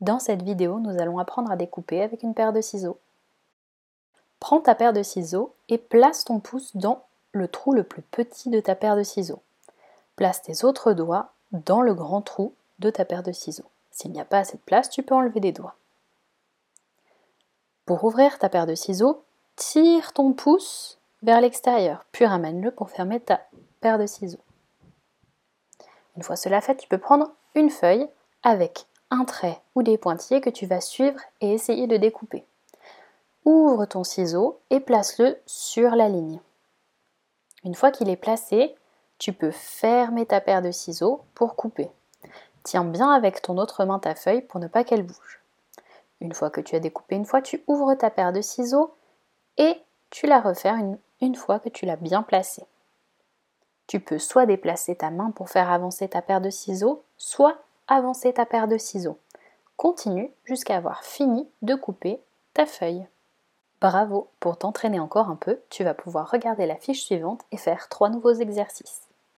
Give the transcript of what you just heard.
Dans cette vidéo, nous allons apprendre à découper avec une paire de ciseaux. Prends ta paire de ciseaux et place ton pouce dans le trou le plus petit de ta paire de ciseaux. Place tes autres doigts dans le grand trou de ta paire de ciseaux. S'il n'y a pas assez de place, tu peux enlever des doigts. Pour ouvrir ta paire de ciseaux, tire ton pouce vers l'extérieur, puis ramène-le pour fermer ta paire de ciseaux. Une fois cela fait, tu peux prendre une feuille avec un trait ou des pointillés que tu vas suivre et essayer de découper. Ouvre ton ciseau et place-le sur la ligne. Une fois qu'il est placé, tu peux fermer ta paire de ciseaux pour couper. Tiens bien avec ton autre main ta feuille pour ne pas qu'elle bouge. Une fois que tu as découpé une fois, tu ouvres ta paire de ciseaux et tu la refaires une, une fois que tu l'as bien placée. Tu peux soit déplacer ta main pour faire avancer ta paire de ciseaux, soit avancer ta paire de ciseaux. Continue jusqu'à avoir fini de couper ta feuille. Bravo Pour t'entraîner encore un peu, tu vas pouvoir regarder la fiche suivante et faire trois nouveaux exercices.